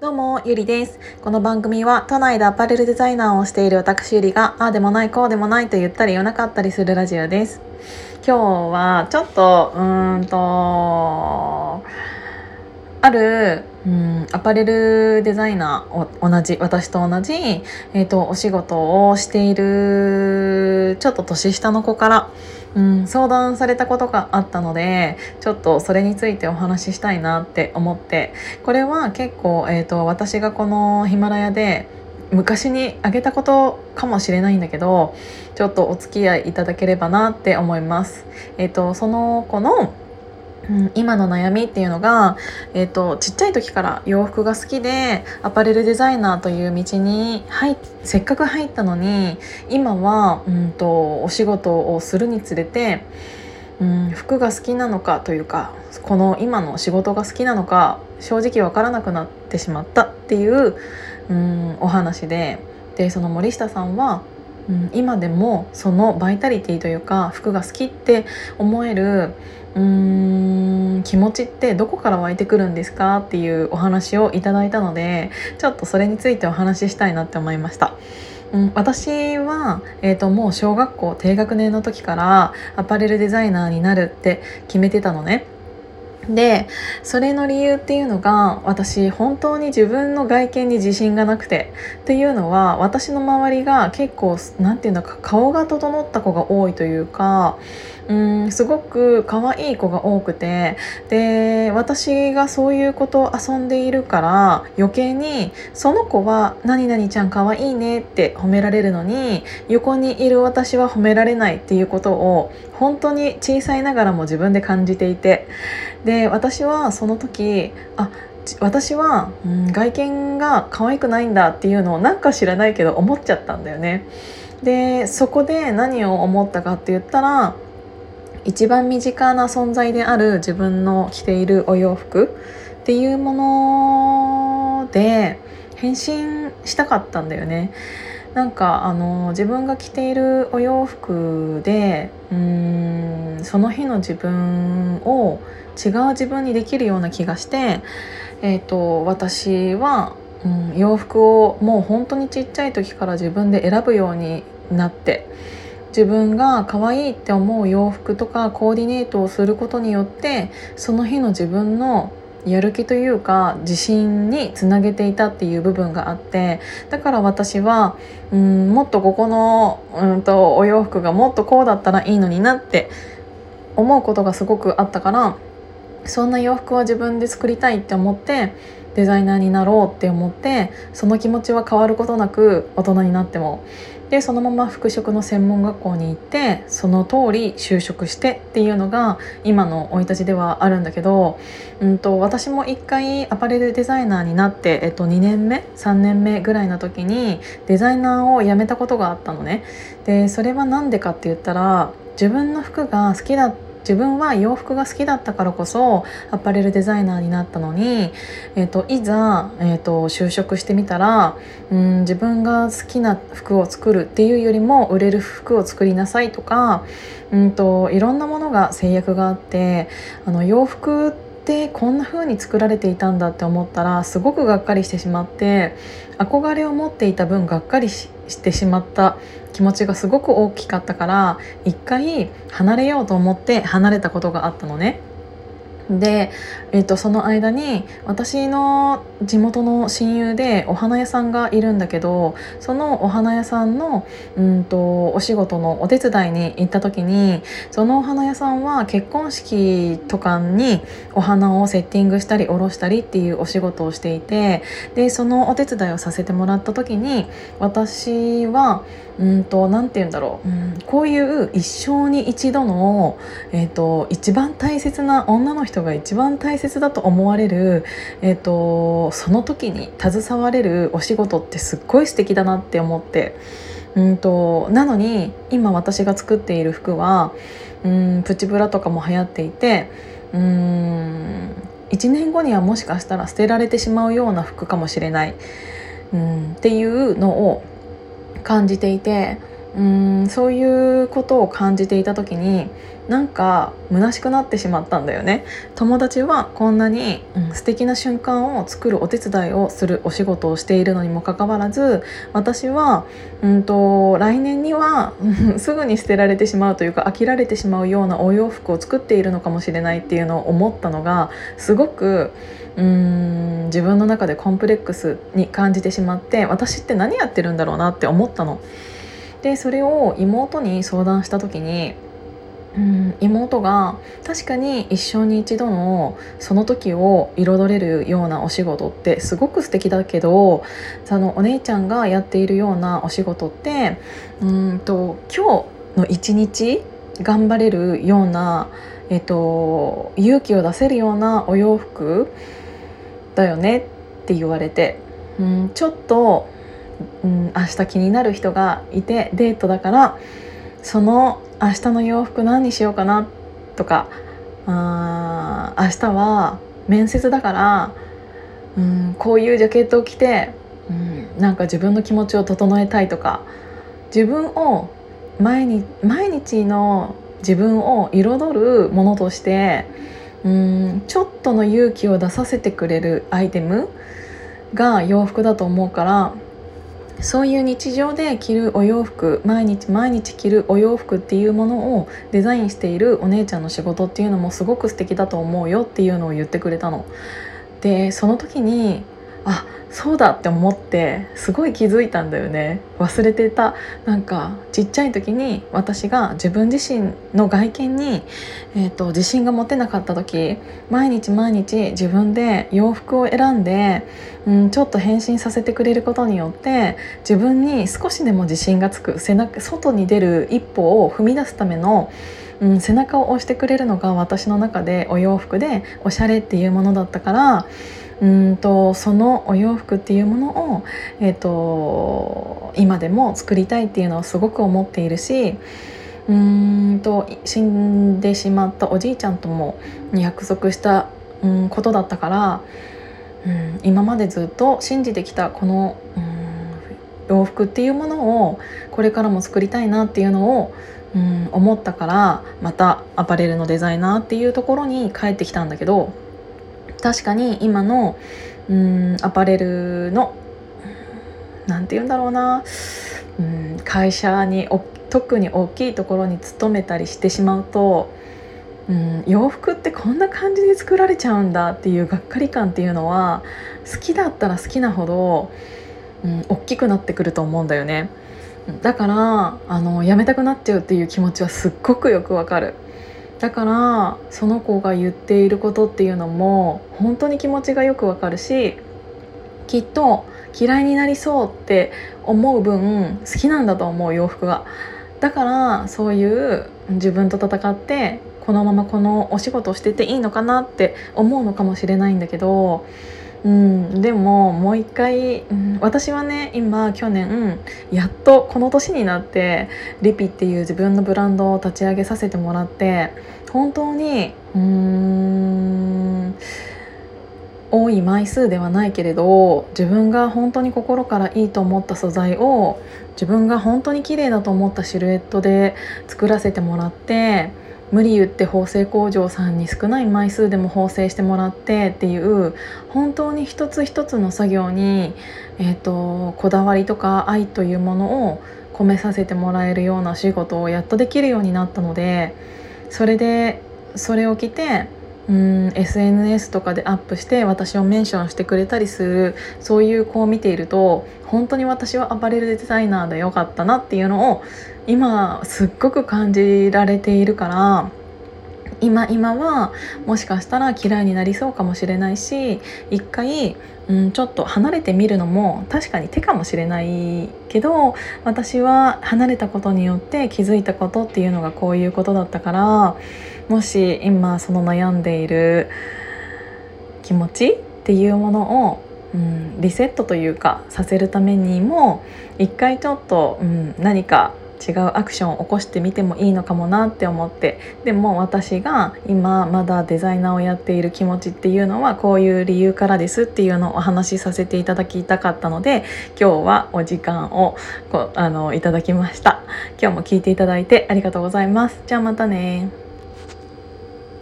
どうも、ゆりです。この番組は都内でアパレルデザイナーをしている私ゆりが、ああでもない、こうでもないと言ったり言わなかったりするラジオです。今日はちょっと、うーんと、ある、うん、アパレルデザイナーを同じ私と同じ、えーと、お仕事をしているちょっと年下の子から、うん、相談されたことがあったのでちょっとそれについてお話ししたいなって思ってこれは結構、えーと、私がこのヒマラヤで昔にあげたことかもしれないんだけどちょっとお付き合いいただければなって思います。えーとその子のうん、今の悩みっていうのが、えーと、ちっちゃい時から洋服が好きでアパレルデザイナーという道に入せっかく入ったのに今は、うんと、お仕事をするにつれて、うん、服が好きなのかというかこの今の仕事が好きなのか正直分からなくなってしまったっていう、うん、お話で。でその森下さんはうん、今でもそのバイタリティというか服が好きって思えるうーん気持ちってどこから湧いてくるんですか？っていうお話をいただいたのでちょっとそれについてお話ししたいなって思いました。うん、私は、えーと、もう小学校低学年の時からアパレルデザイナーになるって決めてたのね。でそれの理由っていうのが私本当に自分の外見に自信がなくて。っていうのは私の周りが結構何て言うんだか顔が整った子が多いというかうんすごく可愛い子が多くて。で私がそういう子と遊んでいるから余計にその子は「何々ちゃん可愛いね」って褒められるのに横にいる私は褒められないっていうことを本当に小さいながらも自分で感じていて。でで私はその時あ私は、うん、外見が可愛くないんだっていうのをなんか知らないけど思っちゃったんだよね。でそこで何を思ったかって言ったら一番身近な存在である自分の着ているお洋服っていうもので変身したかったんだよね。なんかあの自分が着ているお洋服でうーんその日の自分を違う自分にできるような気がして、えーと、私は、うん、洋服をもう本当にちっちゃい時から自分で選ぶようになって自分が可愛いって思う洋服とかコーディネートをすることによってその日の自分のやる気というか自信につなげていたっていう部分があってだから私はうんもっとここのうんとお洋服がもっとこうだったらいいのになって思うことがすごくあったからそんな洋服は自分で作りたいって思ってデザイナーになろうって思ってその気持ちは変わることなく大人になってもでそのまま服飾の専門学校に行ってその通り就職してっていうのが今の生い立ちではあるんだけど、うんと、私も一回アパレルデザイナーになって、えっと、2年目3年目ぐらいの時にデザイナーを辞めたことがあったのね。でそれは何でかって言ったら自分の服が好きだった自分は洋服が好きだったからこそアパレルデザイナーになったのに、えーと、いざ、えーと、就職してみたらうん自分が好きな服を作るっていうよりも売れる服を作りなさいとかうんといろんなものが制約があってあの洋服ってこんな風に作られていたんだって思ったらすごくがっかりしてしまって憧れを持っていた分がっかりしてしまった気持ちがすごく大きかったから一回離れようと思って離れたことがあったのね。で、えーと、その間に私の地元の親友でお花屋さんがいるんだけどそのお花屋さんのうんとお仕事のお手伝いに行った時にそのお花屋さんは結婚式とかにお花をセッティングしたりおろしたりっていうお仕事をしていてでそのお手伝いをさせてもらった時に私はうんと何て言うんだろう、うん、こういう一生に一度の、えーと、一番大切な女の人が一番大切だと思われる、えーと、その時に携われるお仕事ってすっごい素敵だなって思って。うんとなのに今私が作っている服はうんプチブラとかも流行っていてうん1年後にはもしかしたら捨てられてしまうような服かもしれない、うん、っていうのを感じていてうんそういうことを感じていた時になんか虚しくなってしまったんだよね。友達はこんなに、うん、素敵な瞬間を作るお手伝いをするお仕事をしているのにもかかわらず私は、うんと、来年にはすぐに捨てられてしまうというか飽きられてしまうようなお洋服を作っているのかもしれないっていうのを思ったのがすごくうん自分の中でコンプレックスに感じてしまって私って何やってるんだろうなって思ったの。でそれを妹に相談した時にうん妹が確かに一生に一度のその時を彩れるようなお仕事ってすごく素敵だけどそのお姉ちゃんがやっているようなお仕事ってうんと今日の一日頑張れるような、えっと、勇気を出せるようなお洋服だよねって言われて、うん、ちょっとうん、明日気になる人がいてデートだからその明日の洋服何にしようかなとかあ明日は面接だから、うん、こういうジャケットを着て、うん、なんか自分の気持ちを整えたいとか自分を毎日毎日の自分を彩るものとしてうんちょっとの勇気を出させてくれるアイテムが洋服だと思うからそういう日常で着るお洋服毎日毎日着るお洋服っていうものをデザインしているお姉ちゃんの仕事っていうのもすごく素敵だと思うよっていうのを言ってくれたの。でその時にあそうだって思ってすごい気づいたんだよね。忘れてた。なんかちっちゃい時に私が自分自身の外見に、えーと、自信が持てなかった時毎日毎日自分で洋服を選んで、うん、ちょっと変身させてくれることによって自分に少しでも自信がつく背中外に出る一歩を踏み出すためのうん、背中を押してくれるのが私の中でお洋服でおしゃれっていうものだったからうんとそのお洋服っていうものを、えーと、今でも作りたいっていうのはすごく思っているしうんと死んでしまったおじいちゃんとも約束した、うん、ことだったから、うん、今までずっと信じてきたこの、うん、洋服っていうものをこれからも作りたいなっていうのを、うん、思ったからまたアパレルのデザイナーっていうところに帰ってきたんだけど確かに今のうんアパレルの何て言うんだろうなうん会社に特に大きいところに勤めたりしてしまうとうん洋服ってこんな感じで作られちゃうんだっていうがっかり感っていうのは好きだったら好きなほど、うん、大きくなってくると思うんだよね。だからあのやめたくなっちゃうっていう気持ちはすっごくよくわかる。だからその子が言っていることっていうのも本当に気持ちがよくわかるしきっと嫌いになりそうって思う分好きなんだと思う洋服が。だからそういう自分と戦ってこのままこのお仕事をしてていいのかなって思うのかもしれないんだけどうん、でももう一回、うん、私はね今去年やっとこの年になってリピっていう自分のブランドを立ち上げさせてもらって本当にうーん多い枚数ではないけれど自分が本当に心からいいと思った素材を自分が本当に綺麗だと思ったシルエットで作らせてもらって無理言って縫製工場さんに少ない枚数でも縫製してもらってっていう本当に一つ一つの作業に、えーと、こだわりとか愛というものを込めさせてもらえるような仕事をやっとできるようになったのでそれでそれを着てうん SNS とかでアップして私をメンションしてくれたりするそういう子を見ていると本当に私はアパレルデザイナーでよかったなっていうのを今すっごく感じられているから今今はもしかしたら嫌いになりそうかもしれないし一回、うん、ちょっと離れてみるのも確かに手かもしれないけど私は離れたことによって気づいたことっていうのがこういうことだったからもし今その悩んでいる気持ちっていうものを、うん、リセットというかさせるためにも一回ちょっと、うん、何か違うアクションを起こしてみてもいいのかもなって思ってでも私が今まだデザイナーをやっている気持ちっていうのはこういう理由からですっていうのをお話しさせていただきたかったので今日はお時間をこあのいただきました。今日も聞いていただいてありがとうございます。じゃあまたね。